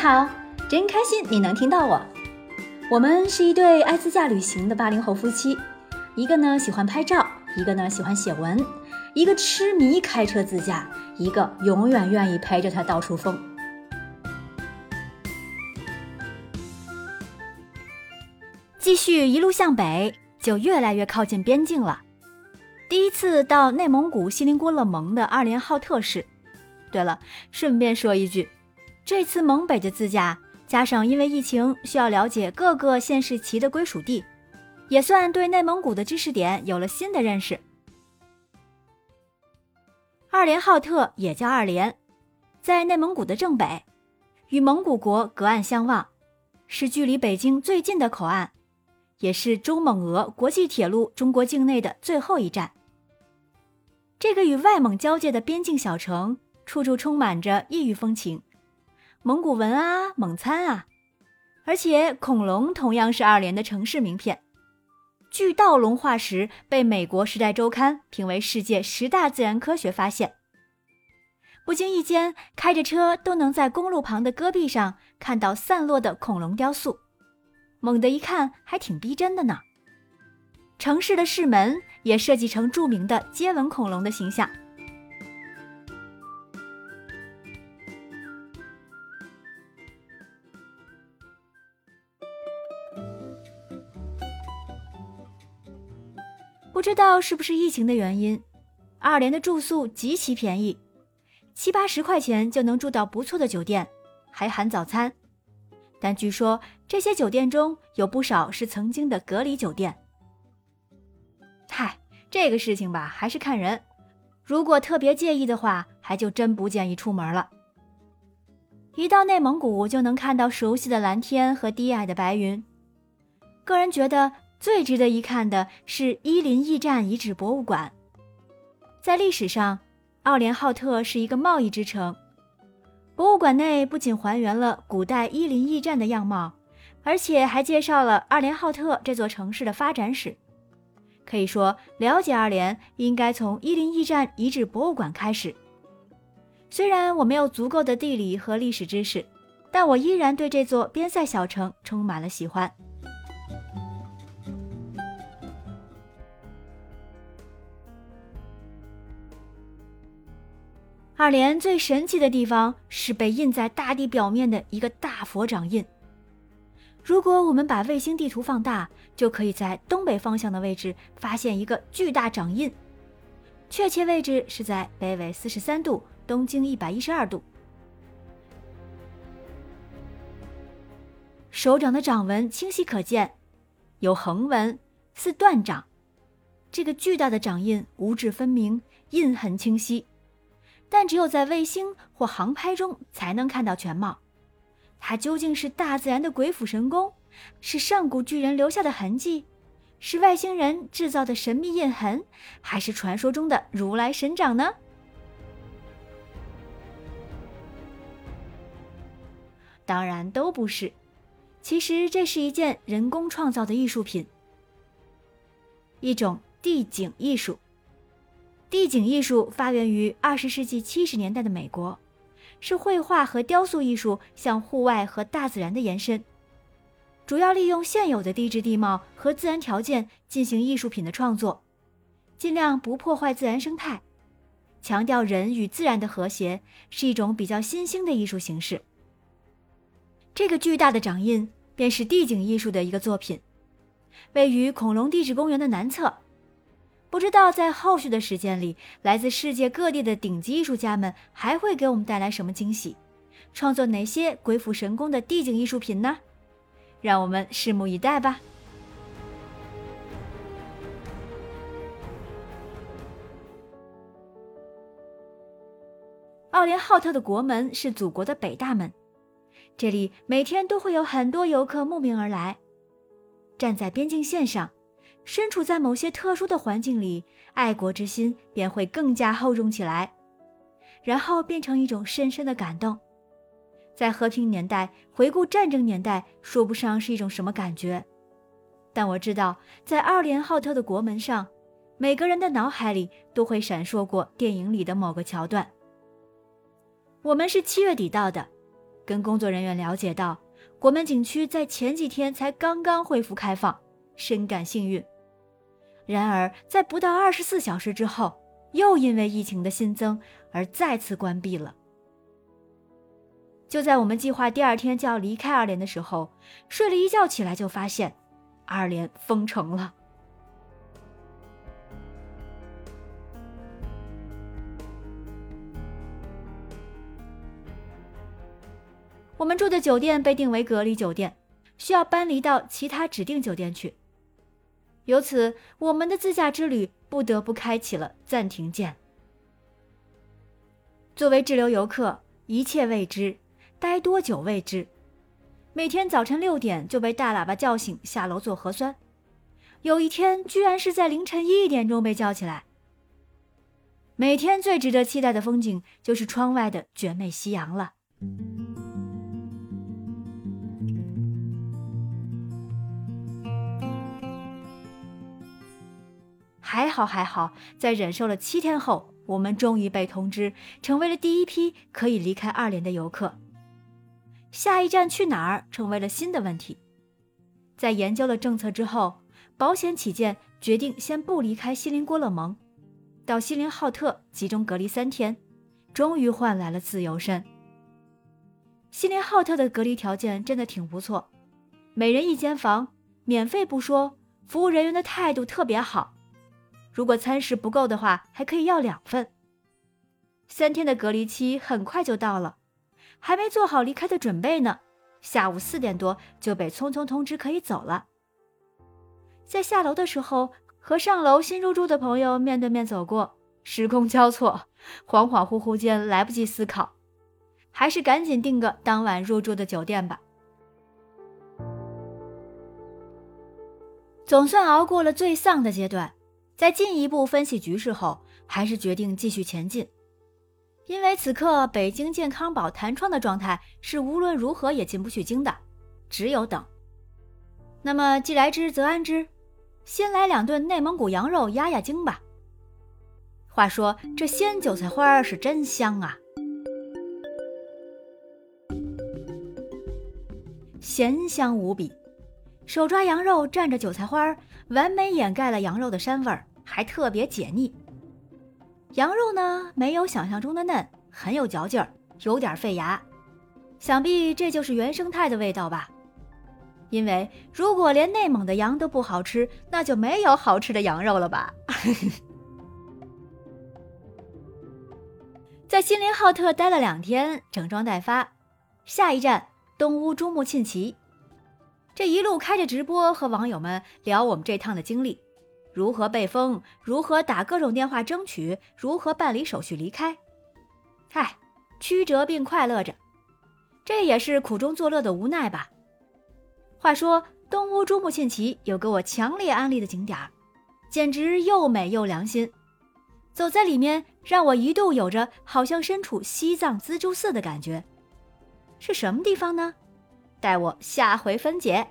好，真开心你能听到我。我们是一对爱自驾旅行的八零后夫妻，一个呢喜欢拍照，一个呢喜欢写文，一个痴迷开车自驾，一个永远愿意陪着他到处疯。继续一路向北，就越来越靠近边境了。第一次到内蒙古锡林郭勒盟的二连浩特市。对了，顺便说一句，这次蒙北的自驾，加上因为疫情需要了解各个县市旗的归属地，也算对内蒙古的知识点有了新的认识。二连浩特也叫二连，在内蒙古的正北，与蒙古国隔岸相望，是距离北京最近的口岸。也是中蒙俄国际铁路中国境内的最后一站。这个与外蒙交界的边境小城，处处充满着异域风情，蒙古文啊，蒙餐啊，而且恐龙同样是二连的城市名片。巨盗龙化石被美国《时代周刊》评为世界十大自然科学发现。不经意间，开着车都能在公路旁的戈壁上看到散落的恐龙雕塑。猛地一看，还挺逼真的呢。城市的市门也设计成著名的接吻恐龙的形象。不知道是不是疫情的原因，二连的住宿极其便宜，七八十块钱就能住到不错的酒店，还含早餐。但据说这些酒店中有不少是曾经的隔离酒店。嗨，这个事情吧，还是看人。如果特别介意的话，还就真不建议出门了。一到内蒙古，就能看到熟悉的蓝天和低矮的白云。个人觉得最值得一看的是伊林驿站遗址博物馆。在历史上，奥连浩特是一个贸易之城。博物馆内不仅还原了古代伊林驿站的样貌，而且还介绍了二连浩特这座城市的发展史。可以说，了解二连应该从伊林驿站遗址博物馆开始。虽然我没有足够的地理和历史知识，但我依然对这座边塞小城充满了喜欢。二连最神奇的地方是被印在大地表面的一个大佛掌印。如果我们把卫星地图放大，就可以在东北方向的位置发现一个巨大掌印，确切位置是在北纬四十三度、东经一百一十二度。手掌的掌纹清晰可见，有横纹，似断掌。这个巨大的掌印五指分明，印痕清晰。但只有在卫星或航拍中才能看到全貌。它究竟是大自然的鬼斧神工，是上古巨人留下的痕迹，是外星人制造的神秘印痕，还是传说中的如来神掌呢？当然都不是。其实这是一件人工创造的艺术品，一种地景艺术。地景艺术发源于二十世纪七十年代的美国，是绘画和雕塑艺术向户外和大自然的延伸，主要利用现有的地质地貌和自然条件进行艺术品的创作，尽量不破坏自然生态，强调人与自然的和谐，是一种比较新兴的艺术形式。这个巨大的掌印便是地景艺术的一个作品，位于恐龙地质公园的南侧。不知道在后续的时间里，来自世界各地的顶级艺术家们还会给我们带来什么惊喜，创作哪些鬼斧神工的地景艺术品呢？让我们拭目以待吧。奥连浩特的国门是祖国的北大门，这里每天都会有很多游客慕名而来，站在边境线上。身处在某些特殊的环境里，爱国之心便会更加厚重起来，然后变成一种深深的感动。在和平年代回顾战争年代，说不上是一种什么感觉，但我知道，在二连浩特的国门上，每个人的脑海里都会闪烁过电影里的某个桥段。我们是七月底到的，跟工作人员了解到，国门景区在前几天才刚刚恢复开放，深感幸运。然而，在不到二十四小时之后，又因为疫情的新增而再次关闭了。就在我们计划第二天就要离开二连的时候，睡了一觉起来就发现，二连封城了。我们住的酒店被定为隔离酒店，需要搬离到其他指定酒店去。由此，我们的自驾之旅不得不开启了暂停键。作为滞留游客，一切未知，待多久未知。每天早晨六点就被大喇叭叫醒下楼做核酸，有一天居然是在凌晨一点钟被叫起来。每天最值得期待的风景就是窗外的绝美夕阳了。还好还好，在忍受了七天后，我们终于被通知成为了第一批可以离开二连的游客。下一站去哪儿成为了新的问题。在研究了政策之后，保险起见，决定先不离开锡林郭勒盟，到锡林浩特集中隔离三天，终于换来了自由身。锡林浩特的隔离条件真的挺不错，每人一间房，免费不说，服务人员的态度特别好。如果餐食不够的话，还可以要两份。三天的隔离期很快就到了，还没做好离开的准备呢，下午四点多就被匆匆通知可以走了。在下楼的时候，和上楼新入住的朋友面对面走过，时空交错，恍恍惚惚间来不及思考，还是赶紧订个当晚入住的酒店吧。总算熬过了最丧的阶段。在进一步分析局势后，还是决定继续前进，因为此刻北京健康宝弹窗的状态是无论如何也进不去京的，只有等。那么既来之则安之，先来两顿内蒙古羊肉压压惊吧。话说这鲜韭菜花是真香啊，咸香无比，手抓羊肉蘸着韭菜花，完美掩盖了羊肉的膻味儿。还特别解腻，羊肉呢没有想象中的嫩，很有嚼劲儿，有点费牙。想必这就是原生态的味道吧？因为如果连内蒙的羊都不好吃，那就没有好吃的羊肉了吧？在锡林浩特待了两天，整装待发，下一站东乌珠穆沁旗。这一路开着直播和网友们聊我们这趟的经历。如何被封？如何打各种电话争取？如何办理手续离开？嗨，曲折并快乐着，这也是苦中作乐的无奈吧。话说东乌珠穆沁旗有个我强烈安利的景点儿简直又美又良心。走在里面，让我一度有着好像身处西藏自助寺的感觉。是什么地方呢？待我下回分解。